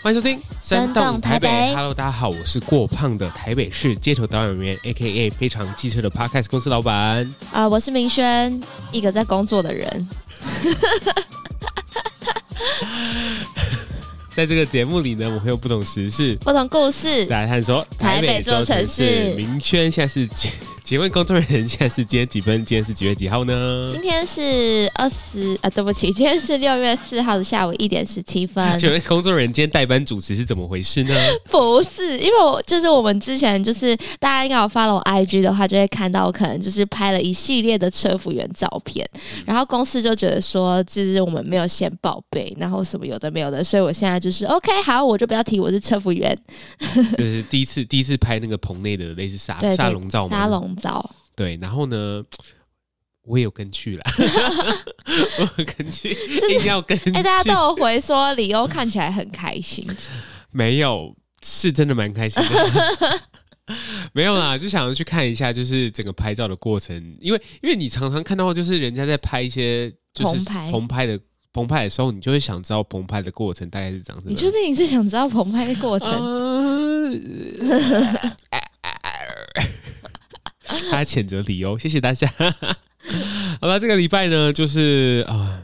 欢迎收听《生动台北》。Hello，大家好，我是过胖的台北市街头导演员，A.K.A. 非常机车的 Podcast 公司老板。啊、呃，我是明轩，一个在工作的人。在这个节目里呢，我们会有不同时事、不同故事来探索台北这座城市。明轩现在是几？请问工作人员现在是今天几分？今天是几月几号呢？今天是二十啊，对不起，今天是六月四号的下午一点十七分。请问工作人员今天代班主持是怎么回事呢？不是，因为我就是我们之前就是大家应该有 follow IG 的话，就会看到我可能就是拍了一系列的车服员照片，嗯、然后公司就觉得说，就是我们没有先报备，然后什么有的没有的，所以我现在就是 OK，好，我就不要提我是车服员。就是第一次第一次拍那个棚内的类似沙沙龙照吗？沙龙。早对，然后呢，我也有跟去了，我有跟去，就是、一定要跟去。哎，大家都有回说李欧看起来很开心，没有，是真的蛮开心的，没有啦，就想要去看一下，就是整个拍照的过程，因为因为你常常看到就是人家在拍一些就是棚拍的棚拍的时候，你就会想知道棚拍的过程大概是怎样。你确定你是想知道棚拍的过程？呃他谴责理由，谢谢大家。好了，这个礼拜呢，就是啊啊，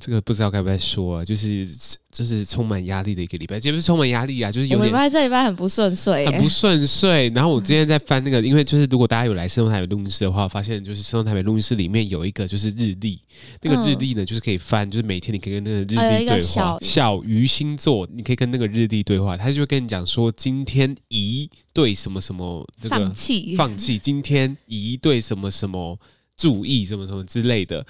这个不知道该不该说啊，就是。就是充满压力的一个礼拜，也不是充满压力啊，就是有点。礼拜这礼拜很不顺遂，很不顺遂。然后我今天在翻那个，因为就是如果大家有来生动台北录音室的话，发现就是生动台北录音室里面有一个就是日历，那个日历呢就是可以翻，就是每天你可以跟那个日历对话。小鱼星座，你可以跟那个日历对话，他就跟你讲说今天宜对什么什么那个放弃放弃，今天宜对什么什么。注意什么什么之类的，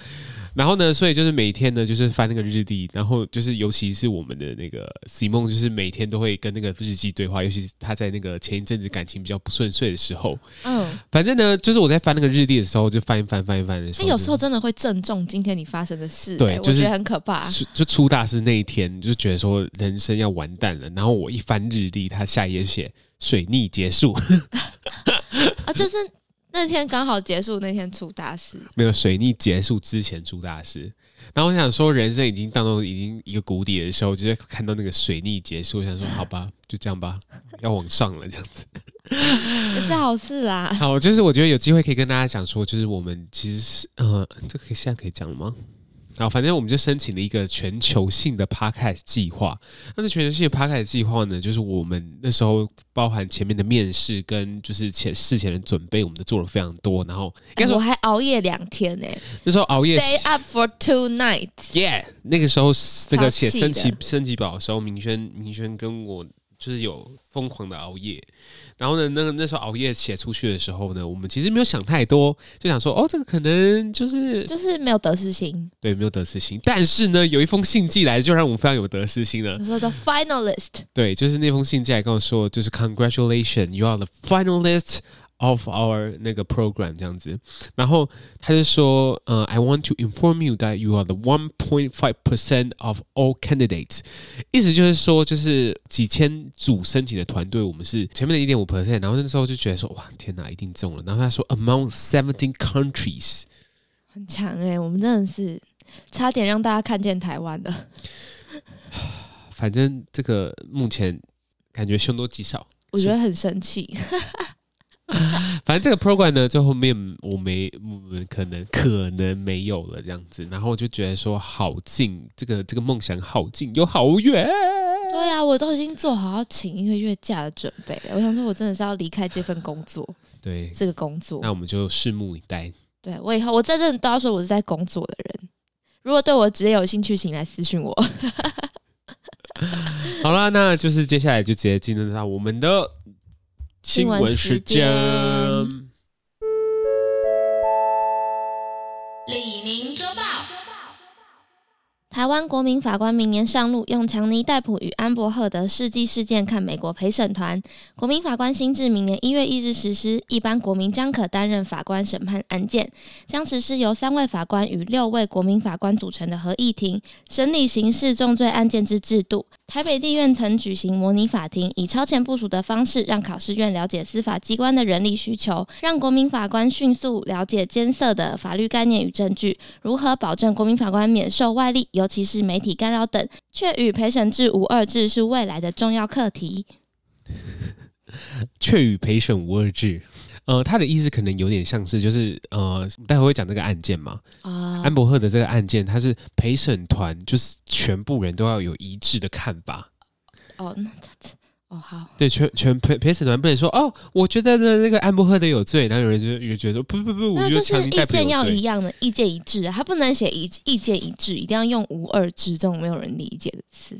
然后呢，所以就是每天呢，就是翻那个日历，然后就是尤其是我们的那个 Simon，就是每天都会跟那个日记对话，尤其是他在那个前一阵子感情比较不顺遂的时候，嗯，反正呢，就是我在翻那个日历的时候，就翻一翻翻一翻的时候，他有时候真的会正中今天你发生的事，对，就是我觉得很可怕。就出大事那一天，就觉得说人生要完蛋了。然后我一翻日历，他下一页写水逆结束，啊，就是。那天刚好结束，那天出大事。没有水逆结束之前出大事，然后我想说，人生已经当中已经一个谷底的时候，就是看到那个水逆结束，我想说，好吧，就这样吧，要往上了，这样子，也是好事啊。好，就是我觉得有机会可以跟大家讲说，就是我们其实是，呃，这个可以现在可以讲了吗？然后反正我们就申请了一个全球性的 Podcast 计划。那这全球性的 Podcast 计划呢，就是我们那时候包含前面的面试跟就是前事前的准备，我们都做了非常多。然后，欸、我还熬夜两天呢、欸。那时候熬夜，Stay up for two nights。Yeah，那个时候那个写升级升级表的时候，明轩明轩跟我。就是有疯狂的熬夜，然后呢，那个那时候熬夜写出去的时候呢，我们其实没有想太多，就想说，哦，这个可能就是就是没有得失心，对，没有得失心。但是呢，有一封信寄来，就让我们非常有得失心了。你说的 finalist，对，就是那封信寄来跟我说，就是 Congratulations，you are the finalist。Of our 那个 program 这样子，然后他就说，呃，I want to inform you that you are the one point five percent of all candidates，意思就是说，就是几千组申请的团队，我们是前面的一点五 percent，然后那时候就觉得说，哇，天哪，一定中了。然后他说，among seventeen countries，很强哎、欸，我们真的是差点让大家看见台湾的。反正这个目前感觉凶多吉少，我觉得很生气。反正这个 program 呢，最后面我没，我们可能可能没有了这样子，然后我就觉得说好近，这个这个梦想好近又好远。对呀、啊，我都已经做好要请一个月假的准备了。我想说，我真的是要离开这份工作。对，这个工作，那我们就拭目以待。对，我以后我真正都要说我是在工作的人。如果对我职业有兴趣，请来私讯我。好啦，那就是接下来就直接进入到我们的。新闻时间。李明周报。台湾国民法官明年上路，用强尼戴普与安柏赫德世纪事件看美国陪审团。国民法官新制明年一月一日实施，一般国民将可担任法官审判案件，将实施由三位法官与六位国民法官组成的合议庭审理刑事重罪案件之制度。台北地院曾举行模拟法庭，以超前部署的方式，让考试院了解司法机关的人力需求，让国民法官迅速了解艰涩的法律概念与证据，如何保证国民法官免受外力，尤其是媒体干扰等，却与陪审制无二致是未来的重要课题。却与陪审无二致。呃，他的意思可能有点像是，就是呃，待会会讲这个案件嘛。啊、uh，安伯赫的这个案件，他是陪审团，就是全部人都要有一致的看法。哦，那这哦好。对，全全陪陪审团不能说哦，我觉得的那个安伯赫的有罪，然后有人就有觉得说不不不，我觉得强尼戴普有罪。意见要一样的，意见一致，他不能写一意见一致，一定要用无二致这种没有人理解的词。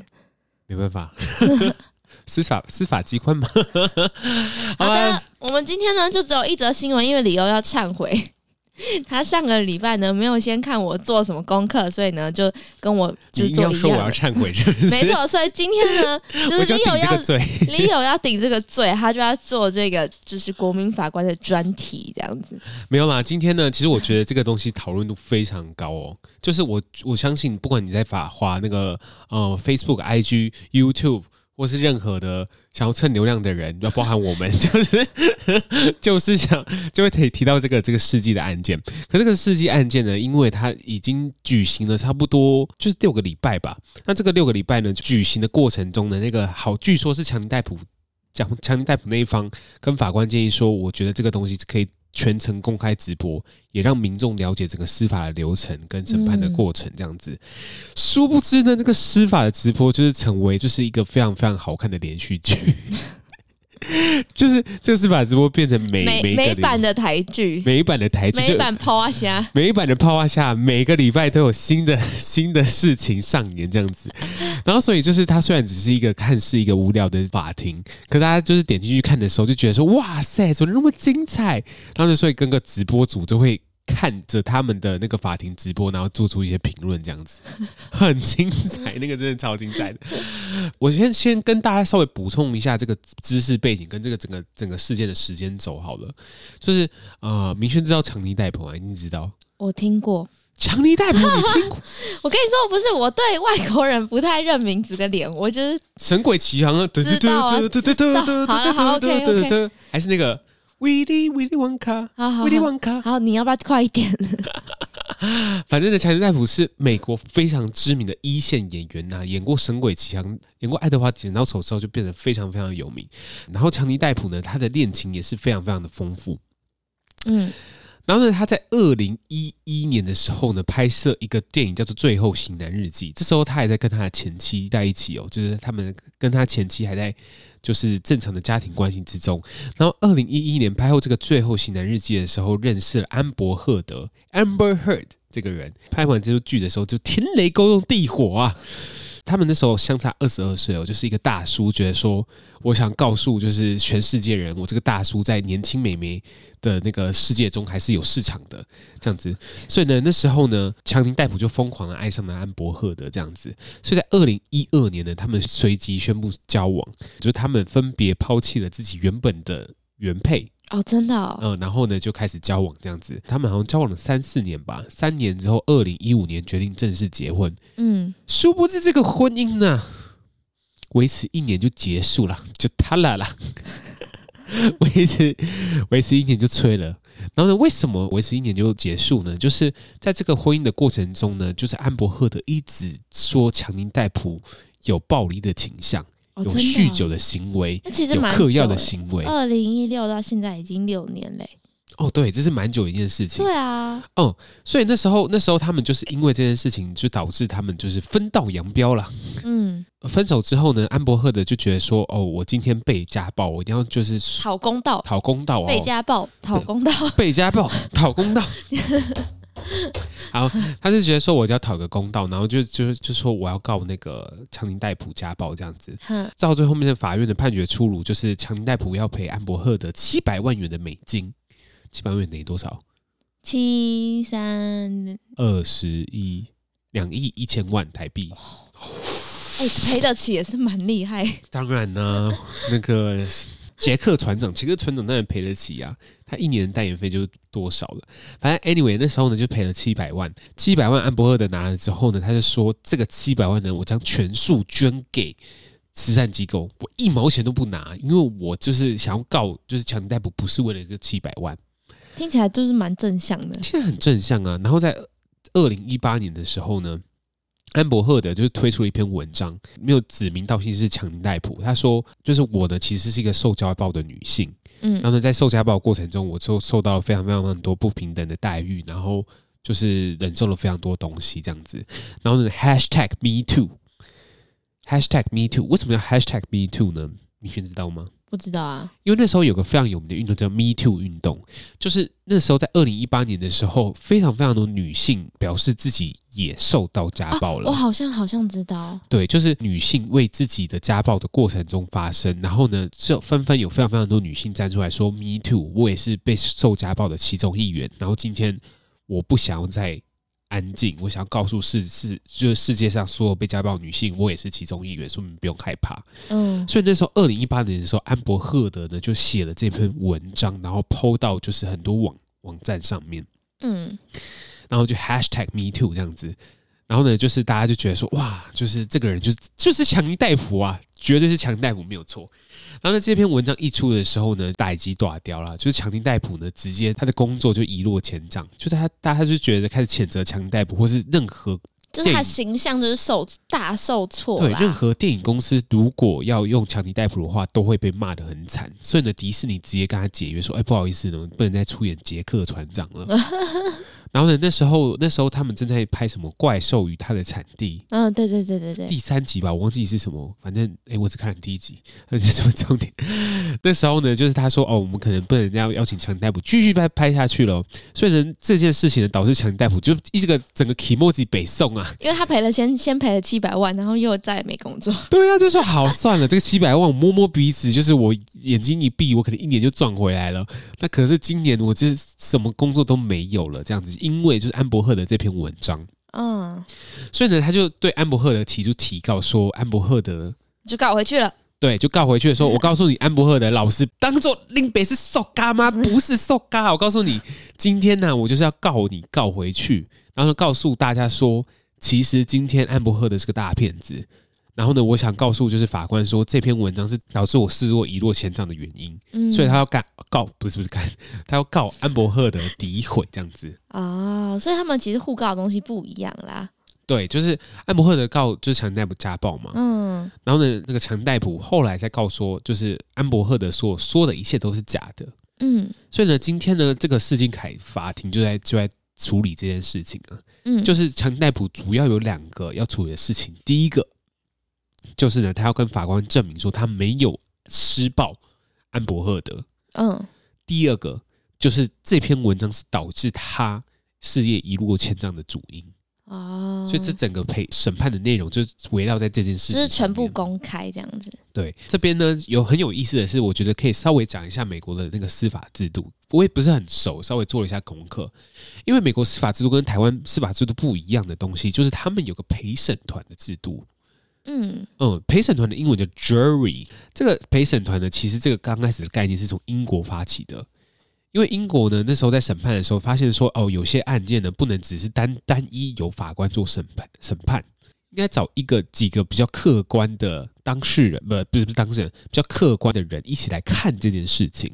没办法。司法司法机关吗？好的，我们今天呢就只有一则新闻，因为理由要忏悔。他上个礼拜呢没有先看我做什么功课，所以呢就跟我就做一样。说我要忏悔是不是？没错，所以今天呢 就是李友要李友要顶这个罪，他就要做这个就是国民法官的专题这样子。没有啦，今天呢其实我觉得这个东西讨论度非常高哦，就是我我相信不管你在法华那个呃 Facebook、IG、YouTube。或是任何的想要蹭流量的人，要包含我们，就是 就是想就会提提到这个这个世纪的案件。可这个世纪案件呢，因为它已经举行了差不多就是六个礼拜吧。那这个六个礼拜呢，举行的过程中的，那个好，据说是强尼戴普讲强尼戴普那一方跟法官建议说，我觉得这个东西可以。全程公开直播，也让民众了解整个司法的流程跟审判的过程，这样子。殊不知呢，这个司法的直播就是成为就是一个非常非常好看的连续剧。就是就是把直播变成每每每版的台剧，每一版的台剧，每一版泡啊虾，每一版的泡啊虾，每个礼拜都有新的 新的事情上演这样子。然后所以就是它虽然只是一个看似一个无聊的法庭，可大家就是点进去看的时候就觉得说哇塞，怎么那么精彩？然后所以跟个直播组就会。看着他们的那个法庭直播，然后做出一些评论，这样子 很精彩，那个真的超精彩的。我先先跟大家稍微补充一下这个知识背景跟这个整个整个事件的时间轴好了，就是呃，明轩知道强尼戴普啊？你知道？我听过。强尼戴普，你听过？我跟你说，不是我对外国人不太认名字跟脸，我就是《神鬼奇航》啊，对对对对对对对对对对对对，还是那个。威利威利旺卡，威利旺卡，好，你要不要快一点？反正呢，强尼戴普是美国非常知名的一线演员呐、啊，演过《神鬼奇航》，演过《爱德华剪刀手》之后，就变得非常非常有名。然后强尼戴普呢，他的恋情也是非常非常的丰富。嗯，然后呢，他在二零一一年的时候呢，拍摄一个电影叫做《最后型男日记》，这时候他还在跟他的前妻在一起哦，就是他们跟他前妻还在。就是正常的家庭关系之中，然后二零一一年拍后这个《最后型男日记》的时候，认识了安伯赫德 （Amber Heard） 这个人。拍完这部剧的时候，就天雷勾动地火啊！他们那时候相差二十二岁哦，就是一个大叔觉得说，我想告诉就是全世界人，我这个大叔在年轻美眉的那个世界中还是有市场的这样子。所以呢，那时候呢，强尼戴普就疯狂的爱上了安伯赫德这样子。所以在二零一二年呢，他们随即宣布交往，就是他们分别抛弃了自己原本的原配。哦，真的、哦，嗯，然后呢，就开始交往这样子。他们好像交往了三四年吧，三年之后，二零一五年决定正式结婚。嗯，殊不知这个婚姻呢，维持一年就结束了，就塌了啦。维持维持一年就吹了。然后呢，为什么维持一年就结束呢？就是在这个婚姻的过程中呢，就是安伯赫德一直说强尼戴普有暴力的倾向。有酗酒的行为，哦、其实有嗑药的行为。二零一六到现在已经六年嘞。哦，对，这是蛮久一件事情。对啊。哦，所以那时候，那时候他们就是因为这件事情，就导致他们就是分道扬镳了。嗯。分手之后呢，安伯赫德就觉得说：“哦，我今天被家暴，我一定要就是讨公道，讨公道。被家暴，讨公道，被家暴，讨公道。” 好，他是觉得说我就要讨个公道，然后就就就说我要告那个强尼戴普家暴这样子。到最后面的法院的判决出炉，就是强尼戴普要赔安伯赫德七百万元的美金，七百万元等于多少？七三二十一两亿一千万台币。哎、欸，赔得起也是蛮厉害。当然呢，那个。杰克船长，杰克船长当然赔得起啊，他一年的代言费就多少了。反正 anyway 那时候呢就赔了七百万，七百万安博赫德拿了之后呢，他就说这个七百万呢，我将全数捐给慈善机构，我一毛钱都不拿，因为我就是想要告，就是强尼逮捕不是为了这七百万。听起来就是蛮正向的，现在很正向啊。然后在二零一八年的时候呢。安博赫德就是推出了一篇文章，没有指名道姓是强尼戴普。他说：“就是我呢，其实是一个受家暴的女性，嗯，然后呢，在受家暴过程中，我就受到了非常非常很多不平等的待遇，然后就是忍受了非常多东西这样子。然后呢，#hashtag me too#hashtag me too，为什么要 #hashtag me too 呢？你先知道吗？”不知道啊，因为那时候有个非常有名的运动叫 Me Too 运动，就是那时候在二零一八年的时候，非常非常多女性表示自己也受到家暴了。啊、我好像好像知道，对，就是女性为自己的家暴的过程中发生，然后呢，就纷纷有非常非常多女性站出来说 Me Too，我也是被受家暴的其中一员。然后今天我不想要再。安静，我想要告诉世世，就是世界上所有被家暴女性，我也是其中一员，所以你们不用害怕。嗯，所以那时候二零一八年的时候，安博赫德呢就写了这篇文章，然后 PO 到就是很多网网站上面，嗯，然后就 hashtag me too 这样子，然后呢，就是大家就觉得说，哇，就是这个人就是就是强尼戴普啊，绝对是强尼戴普没有错。然后呢，这篇文章一出的时候呢，打击大掉了，就是强尼戴普呢，直接他的工作就一落千丈，就是他大家就觉得开始谴责强尼戴普，或是任何就是他形象就是受大受挫。对，任何电影公司如果要用强尼戴普的话，都会被骂的很惨。所以呢，迪士尼直接跟他解约说：“哎，不好意思呢，不能再出演杰克船长了。” 然后呢，那时候那时候他们正在拍什么《怪兽与他的产地》？嗯，对对对对对，第三集吧，我忘记是什么，反正哎，我只看了第一集，那是什么重点？那时候呢，就是他说哦，我们可能不能要邀请强尼戴普继续拍拍下去了。所以呢，这件事情呢，导致强尼戴普就一个整个 kimoji 北宋啊，因为他赔了先先赔了七百万，然后又再也没工作。对啊，就说好算了，这个七百万我摸摸鼻子，就是我眼睛一闭，我可能一年就赚回来了。那可是今年我就是什么工作都没有了，这样子。因为就是安伯赫的这篇文章，嗯，所以呢，他就对安伯赫的提出提告，说安伯赫的就告回去了。对，就告回去的时候，我告诉你，安伯赫的老师当做林北是受嘎吗？不是受嘎。我告诉你，今天呢，我就是要告你告回去，然后告诉大家说，其实今天安伯赫德是个大骗子。然后呢，我想告诉就是法官说，这篇文章是导致我视若一落千丈的原因，嗯，所以他要告告不是不是干，他要告安伯赫德诋毁这样子。哦，所以他们其实互告的东西不一样啦。对，就是安伯赫德告就是强尼戴普家暴嘛，嗯，然后呢，那个强尼戴普后来再告说，就是安伯赫德所说的一切都是假的，嗯，所以呢，今天呢，这个世金凯法庭就在就在处理这件事情啊，嗯，就是强尼戴普主要有两个要处理的事情，第一个。就是呢，他要跟法官证明说他没有施暴安伯赫德。嗯，第二个就是这篇文章是导致他事业一落千丈的主因。哦，所以这整个陪审判的内容就围绕在这件事情，就是全部公开这样子。对，这边呢有很有意思的是，我觉得可以稍微讲一下美国的那个司法制度。我也不是很熟，稍微做了一下功课，因为美国司法制度跟台湾司法制度不一样的东西，就是他们有个陪审团的制度。嗯嗯，陪审团的英文叫 jury。这个陪审团呢，其实这个刚开始的概念是从英国发起的，因为英国呢那时候在审判的时候发现说，哦，有些案件呢不能只是单单一由法官做审判，审判应该找一个几个比较客观的当事人，不不是不是当事人，比较客观的人一起来看这件事情。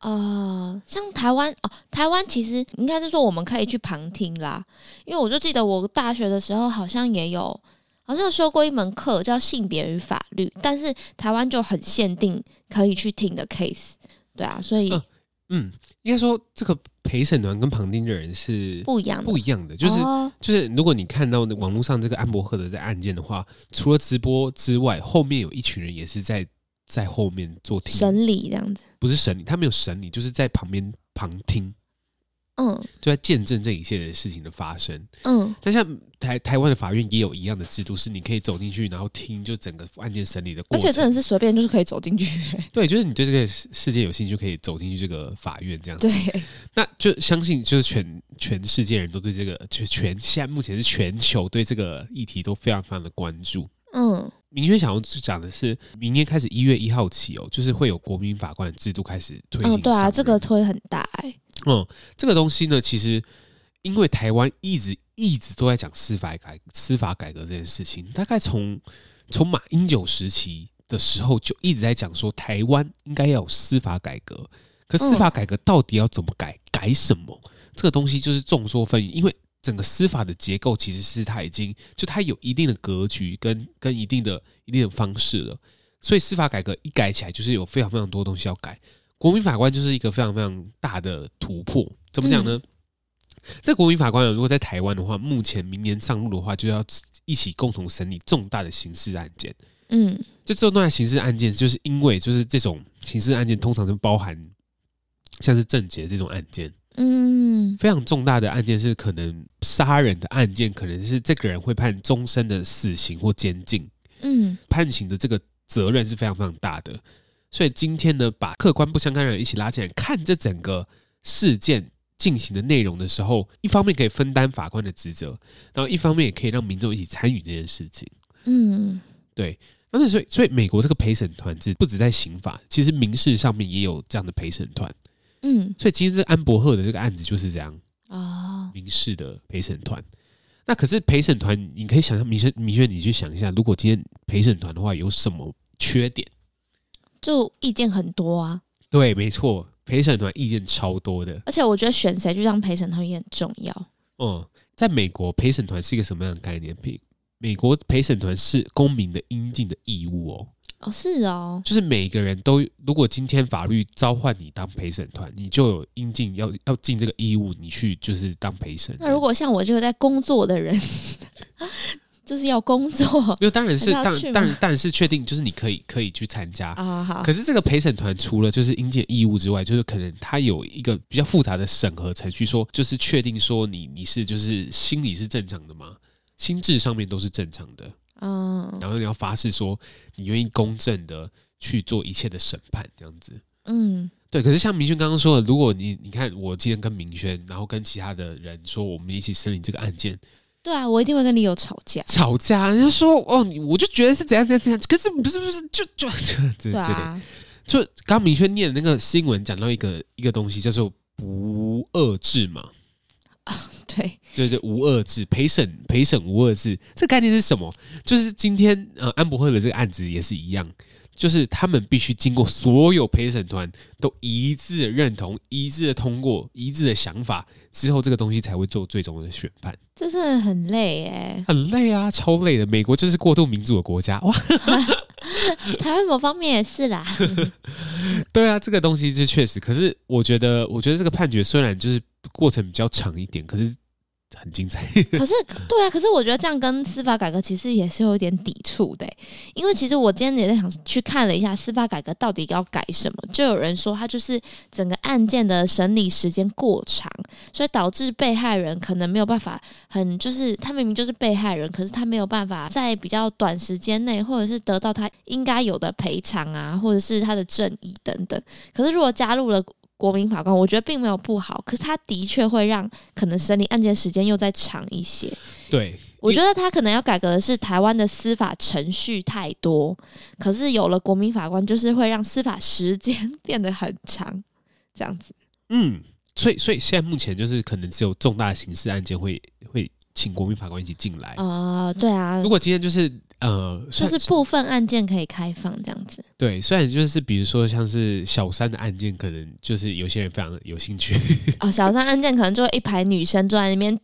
呃，像台湾哦，台湾其实应该是说我们可以去旁听啦，因为我就记得我大学的时候好像也有。好像修过一门课叫性别与法律，但是台湾就很限定可以去听的 case，对啊，所以嗯，嗯，应该说这个陪审团跟旁听的人是不一样的，不一样的，就是、哦、就是如果你看到网络上这个安博赫德的案件的话，除了直播之外，后面有一群人也是在在后面做听。审理这样子，不是审理，他没有审理，就是在旁边旁听。嗯，就在见证这一切的事情的发生。嗯，但像台台湾的法院也有一样的制度，是你可以走进去，然后听就整个案件审理的过程。而且真的是随便就是可以走进去。对，就是你对这个世界有兴趣，就可以走进去这个法院这样子。对，那就相信就是全全世界人都对这个，就全现在目前是全球对这个议题都非常非常的关注。嗯，明确想要讲的是，明年开始一月一号起哦，就是会有国民法官制度开始推行。哦，对啊，这个推很大哎、欸。嗯，这个东西呢，其实因为台湾一直一直都在讲司法改司法改革这件事情，大概从从马英九时期的时候就一直在讲说，台湾应该要有司法改革。可司法改革到底要怎么改？改什么？这个东西就是众说纷纭，因为整个司法的结构其实是它已经就它有一定的格局跟跟一定的一定的方式了，所以司法改革一改起来，就是有非常非常多东西要改。国民法官就是一个非常非常大的突破。怎么讲呢？嗯、这国民法官如果在台湾的话，目前明年上路的话，就要一起共同审理重大的刑事案件。嗯，这重大的刑事案件，就是因为就是这种刑事案件通常就包含。像是政捷这种案件，嗯，非常重大的案件是可能杀人的案件，可能是这个人会判终身的死刑或监禁，嗯，判刑的这个责任是非常非常大的。所以今天呢，把客观不相干的人一起拉进来看这整个事件进行的内容的时候，一方面可以分担法官的职责，然后一方面也可以让民众一起参与这件事情。嗯，对。那所以，所以美国这个陪审团制不止在刑法，其实民事上面也有这样的陪审团。嗯，所以今天这安伯赫的这个案子就是这样啊，哦、民事的陪审团。那可是陪审团，你可以想象，明轩，明轩，你去想一下，如果今天陪审团的话，有什么缺点？就意见很多啊。对，没错，陪审团意见超多的。而且我觉得选谁去当陪审团也很重要。嗯，在美国，陪审团是一个什么样的概念？美美国陪审团是公民的应尽的义务哦。哦，是哦，就是每个人都，如果今天法律召唤你当陪审团，你就有应尽要要尽这个义务，你去就是当陪审。那如果像我这个在工作的人，就是要工作，因为当然是 当当然当然是确定，就是你可以可以去参加啊。好，可是这个陪审团除了就是应尽义务之外，就是可能他有一个比较复杂的审核程序，说就是确定说你你是就是心理是正常的吗？心智上面都是正常的。嗯，然后你要发誓说你愿意公正的去做一切的审判，这样子。嗯，对。可是像明轩刚刚说的，如果你你看我今天跟明轩，然后跟其他的人说我们一起审理这个案件，对啊，我一定会跟你有吵架。吵架，人家说哦，我就觉得是怎样怎样怎样，可是不是不是，就就这样子。对啊，就刚刚明轩念的那个新闻，讲到一个一个东西叫做不遏制嘛。啊，对，对对，无二制陪审陪审无二制，这个概念是什么？就是今天呃安博赫的这个案子也是一样，就是他们必须经过所有陪审团都一致的认同、一致的通过、一致的想法之后，这个东西才会做最终的选判。这真的很累哎，很累啊，超累的。美国就是过度民主的国家哇，台湾某方面也是啦。对啊，这个东西是确实，可是我觉得，我觉得这个判决虽然就是。过程比较长一点，可是很精彩。可是，对啊，可是我觉得这样跟司法改革其实也是有一点抵触的，因为其实我今天也在想去看了一下司法改革到底要改什么，就有人说他就是整个案件的审理时间过长，所以导致被害人可能没有办法很就是他明明就是被害人，可是他没有办法在比较短时间内或者是得到他应该有的赔偿啊，或者是他的正义等等。可是如果加入了。国民法官，我觉得并没有不好，可是他的确会让可能审理案件时间又再长一些。对，我觉得他可能要改革的是台湾的司法程序太多，可是有了国民法官，就是会让司法时间变得很长，这样子。嗯，所以所以现在目前就是可能只有重大的刑事案件会会请国民法官一起进来。啊、呃，对啊。如果今天就是。呃，就是部分案件可以开放这样子。对，虽然就是比如说像是小三的案件，可能就是有些人非常有兴趣。哦，小三案件可能就会一排女生坐在那边，就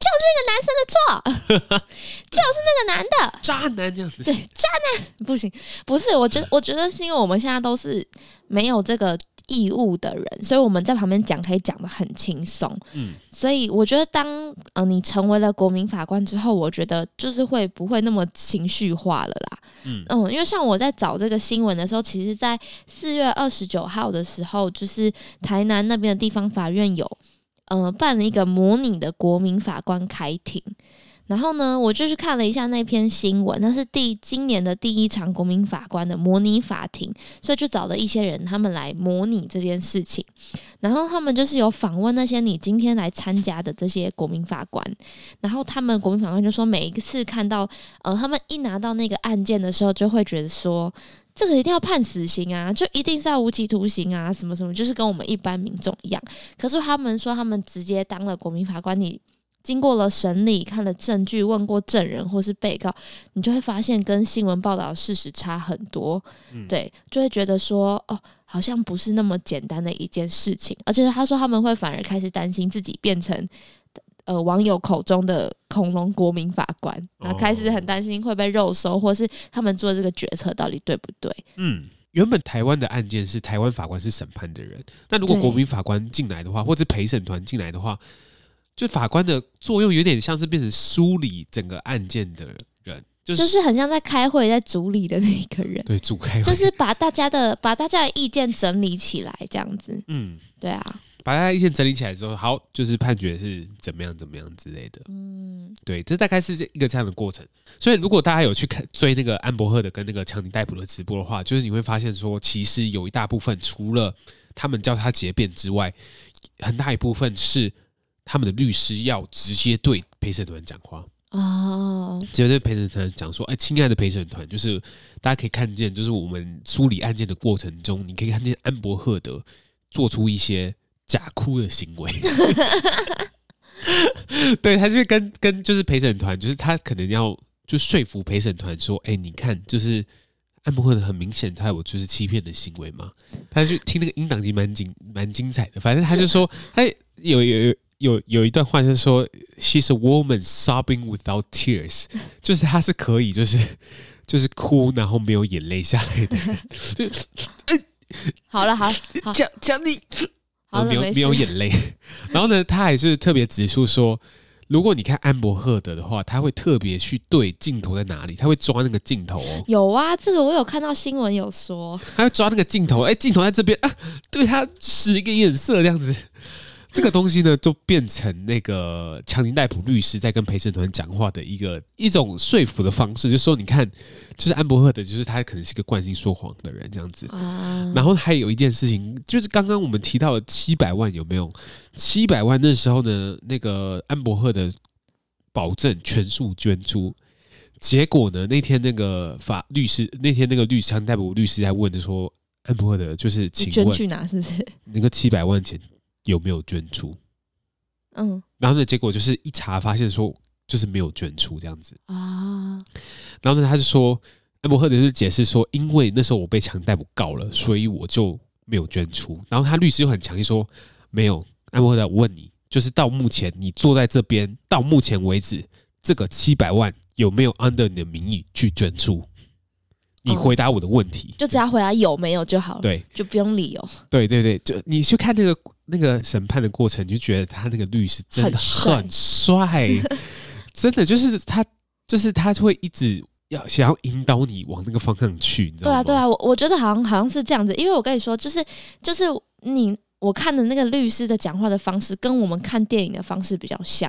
错，就是那个男的渣男这样子。对，渣男不行，不是，我觉得我觉得是因为我们现在都是没有这个。义务的人，所以我们在旁边讲可以讲的很轻松。嗯，所以我觉得当呃你成为了国民法官之后，我觉得就是会不会那么情绪化了啦。嗯嗯，因为像我在找这个新闻的时候，其实，在四月二十九号的时候，就是台南那边的地方法院有呃办了一个模拟的国民法官开庭。然后呢，我就是看了一下那篇新闻，那是第今年的第一场国民法官的模拟法庭，所以就找了一些人，他们来模拟这件事情。然后他们就是有访问那些你今天来参加的这些国民法官，然后他们国民法官就说，每一次看到呃，他们一拿到那个案件的时候，就会觉得说，这个一定要判死刑啊，就一定是要无期徒刑啊，什么什么，就是跟我们一般民众一样。可是他们说，他们直接当了国民法官，你。经过了审理，看了证据，问过证人或是被告，你就会发现跟新闻报道事实差很多。嗯、对，就会觉得说，哦，好像不是那么简单的一件事情。而且他说他们会反而开始担心自己变成呃网友口中的恐龙国民法官，然后开始很担心会被肉搜，或是他们做这个决策到底对不对？嗯，原本台湾的案件是台湾法官是审判的人，那如果国民法官进来的话，或者陪审团进来的话。就法官的作用有点像是变成梳理整个案件的人，就是、就是很像在开会在组里的那个人，对，主开会，就是把大家的把大家的意见整理起来，这样子。嗯，对啊，把大家意见整理起来之后，好，就是判决是怎么样怎么样之类的。嗯，对，这大概是这一个这样的过程。所以，如果大家有去看追那个安伯赫的跟那个强尼戴普的直播的话，就是你会发现说，其实有一大部分除了他们叫他结辩之外，很大一部分是。他们的律师要直接对陪审团讲话哦，直接对陪审团讲说：“哎，亲爱的陪审团，就是大家可以看见，就是我们梳理案件的过程中，你可以看见安伯赫德做出一些假哭的行为。对，他就会跟跟就是陪审团，就是他可能要就说服陪审团说：哎，你看，就是安伯赫德很明显他有就是欺骗的行为嘛。他就听那个音档机蛮精蛮精彩的，反正他就说他有有有。有有有一段话就是说，She's a woman sobbing without tears，就是她是可以就是就是哭然后没有眼泪下来的人。好了，好，好，讲讲你，好没有没有眼泪。然后呢，他还是特别指出说，如果你看安伯赫德的话，他会特别去对镜头在哪里，他会抓那个镜头哦。有啊，这个我有看到新闻有说，他会抓那个镜头，哎，镜头在这边啊，对他使一个眼色这样子。这个东西呢，就变成那个强尼戴普律师在跟陪审团讲话的一个一种说服的方式，就是说，你看，就是安伯赫的，就是他可能是一个惯性说谎的人这样子。然后还有一件事情，就是刚刚我们提到的七百万有没有？七百万那时候呢，那个安伯赫的保证全数捐出，结果呢，那天那个法律师，那天那个律师强尼戴普律师在问就说，安伯赫的就是请问捐去哪？是不是那个七百万钱？有没有捐出？嗯，然后呢，结果就是一查发现说，就是没有捐出这样子啊。然后呢，他就说，安伯赫德就是解释说，因为那时候我被强逮捕告了，所以我就没有捐出。然后他律师又很强硬说，没有。安伯赫德，我问你，就是到目前你坐在这边，到目前为止，这个七百万有没有 under 你的名义去捐出？你回答我的问题，就只要回答有没有就好了，对，就不用理由。对对对，就你去看那个那个审判的过程，你就觉得他那个律师真的很帅，真的就是他，就是他会一直要想要引导你往那个方向去，你知道吗？对啊，对啊，我我觉得好像好像是这样子，因为我跟你说，就是就是你。我看的那个律师的讲话的方式，跟我们看电影的方式比较像，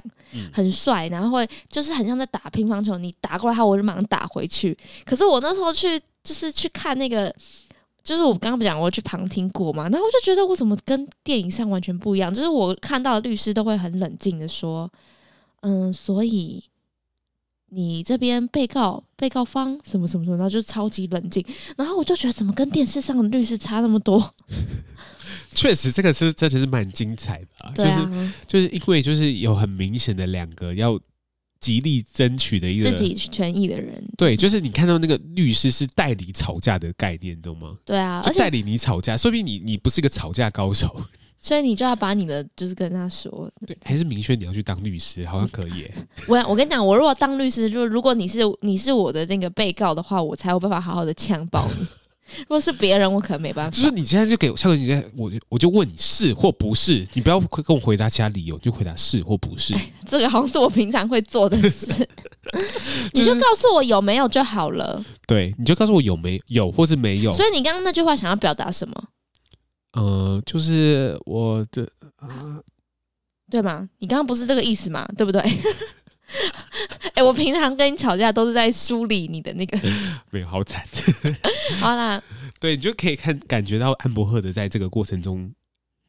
很帅，然后会就是很像在打乒乓球，你打过来他，我就马上打回去。可是我那时候去就是去看那个，就是我刚刚不讲我去旁听过嘛，然后我就觉得我怎么跟电影上完全不一样，就是我看到的律师都会很冷静的说，嗯，所以你这边被告被告方什么什么什么，然后就超级冷静，然后我就觉得怎么跟电视上的律师差那么多。确实，这个是真的是蛮精彩的，啊，就是就是因为就是有很明显的两个要极力争取的一个自己权益的人，对，就是你看到那个律师是代理吵架的概念，懂吗？对啊，就代理你吵架，说明你你不是一个吵架高手，所以你就要把你的就是跟他说，对，还是明确你要去当律师，好像可以。我我跟你讲，我如果当律师，就如果你是你是我的那个被告的话，我才有办法好好的呛爆你。如果是别人，我可能没办法。就是你现在就给我，下个姐姐，我我就问你是或不是，你不要跟我回答其他理由，就回答是或不是。哎，这个好像是我平常会做的事，你就告诉我有没有就好了。对，你就告诉我有没有或是没有。所以你刚刚那句话想要表达什么？呃，就是我的啊，对吗？你刚刚不是这个意思嘛？对不对？哎、欸，我平常跟你吵架都是在梳理你的那个，没有好惨。好啦，对，你就可以看感觉到安伯赫德在这个过程中，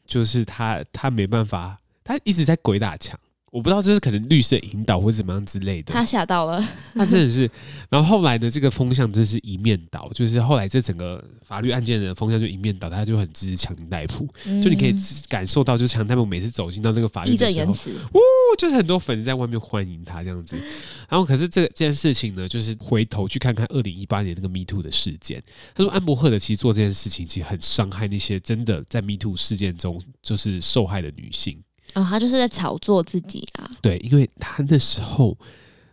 就是他他没办法，他一直在鬼打墙。我不知道这是可能绿色引导或者怎么样之类的，他吓到了，他真的是。然后后来呢，这个风向真是一面倒，就是后来这整个法律案件的风向就一面倒，他就很支持强尼戴普，就你可以感受到，就是强尼戴普每次走进到那个法律的时候，呜，就是很多粉丝在外面欢迎他这样子。然后可是这这件事情呢，就是回头去看看二零一八年那个 Me Too 的事件，他说安伯赫的其实做这件事情其实很伤害那些真的在 Me Too 事件中就是受害的女性。哦，他就是在炒作自己啊。对，因为他那时候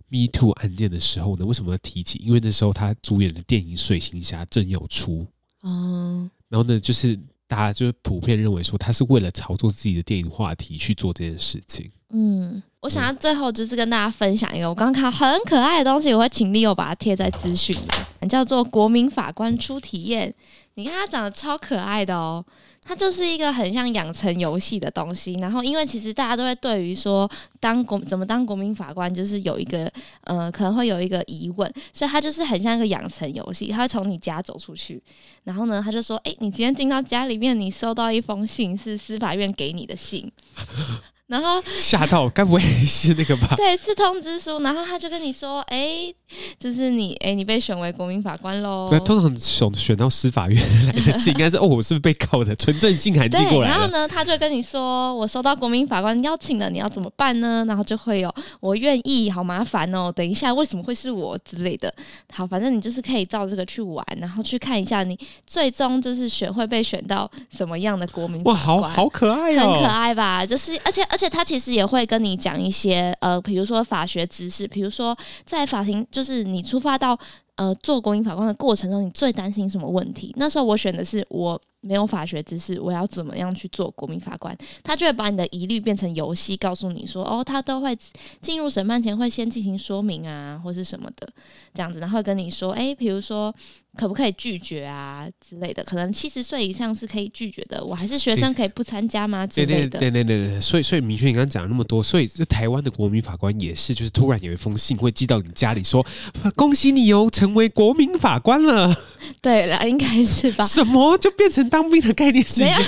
Me Too 案件的时候呢，为什么要提起？因为那时候他主演的电影《水行侠》正要出，嗯，然后呢，就是大家就普遍认为说他是为了炒作自己的电影话题去做这件事情。嗯，我想要最后就是跟大家分享一个我刚刚看到很可爱的东西，我会请 Leo 把它贴在资讯里，叫做《国民法官初体验》。你看他长得超可爱的哦。它就是一个很像养成游戏的东西，然后因为其实大家都会对于说当国怎么当国民法官，就是有一个呃可能会有一个疑问，所以它就是很像一个养成游戏，他会从你家走出去，然后呢他就说，哎，你今天进到家里面，你收到一封信，是司法院给你的信。然后吓到，该不会是那个吧？对，是通知书。然后他就跟你说：“哎，就是你，哎，你被选为国民法官喽。”对，通常选选到司法院来的信，应该是 哦，我是不是被告的？纯正信函寄过来。然后呢，他就跟你说：“我收到国民法官邀请了，你要怎么办呢？”然后就会有“我愿意”，好麻烦哦。等一下，为什么会是我之类的？好，反正你就是可以照这个去玩，然后去看一下你最终就是选会被选到什么样的国民法官。哇，好好可爱哦，很可爱吧？就是，而且而而且他其实也会跟你讲一些呃，比如说法学知识，比如说在法庭，就是你出发到呃做国民法官的过程中，你最担心什么问题？那时候我选的是我没有法学知识，我要怎么样去做国民法官？他就会把你的疑虑变成游戏，告诉你说哦，他都会进入审判前会先进行说明啊，或是什么的这样子，然后跟你说，哎，比如说。可不可以拒绝啊之类的？可能七十岁以上是可以拒绝的。我还是学生，可以不参加吗？之类的。对对对对对。所以所以明轩，你刚刚讲了那么多，所以这台湾的国民法官也是，就是突然有一封信会寄到你家里，说恭喜你哦，成为国民法官了。对了，应该是吧？什么就变成当兵的概念是一样？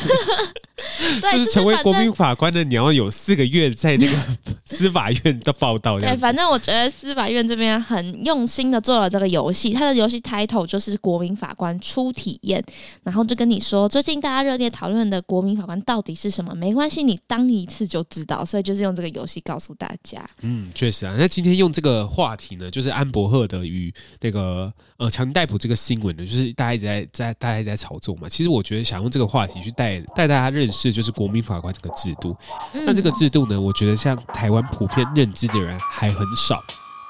对，就是成为国民法官的，你要有四个月在那个 司法院的报道。对，反正我觉得司法院这边很用心的做了这个游戏，它的游戏 title 就是国民法官初体验，然后就跟你说，最近大家热烈讨论的国民法官到底是什么？没关系，你当一次就知道。所以就是用这个游戏告诉大家。嗯，确实啊。那今天用这个话题呢，就是安博赫德与那个呃强尼戴普这个新闻呢，就是大家一直在在大家一直在炒作嘛。其实我觉得想用这个话题去带带大家认识，就是国民法官这个制度。那这个制度呢，我觉得像台湾普遍认知的人还很少。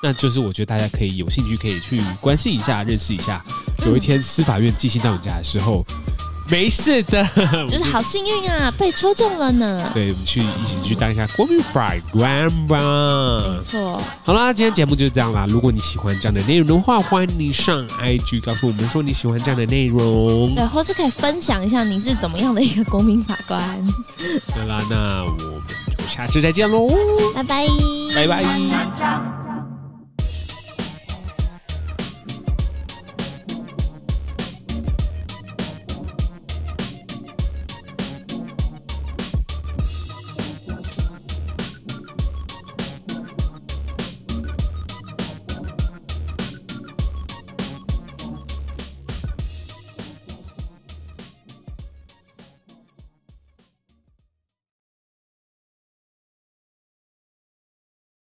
那就是我觉得大家可以有兴趣，可以去关心一下，认识一下。有一天司法院寄信到你家的时候，没事的，就是好幸运啊，被抽中了呢。对，我们去一起去当一下国民法官吧。没错。好啦，今天节目就是这样啦。如果你喜欢这样的内容的话，欢迎你上 IG 告诉我们说你喜欢这样的内容。对，或是可以分享一下你是怎么样的一个国民法官。好啦，那我们就下次再见喽，拜拜，拜拜。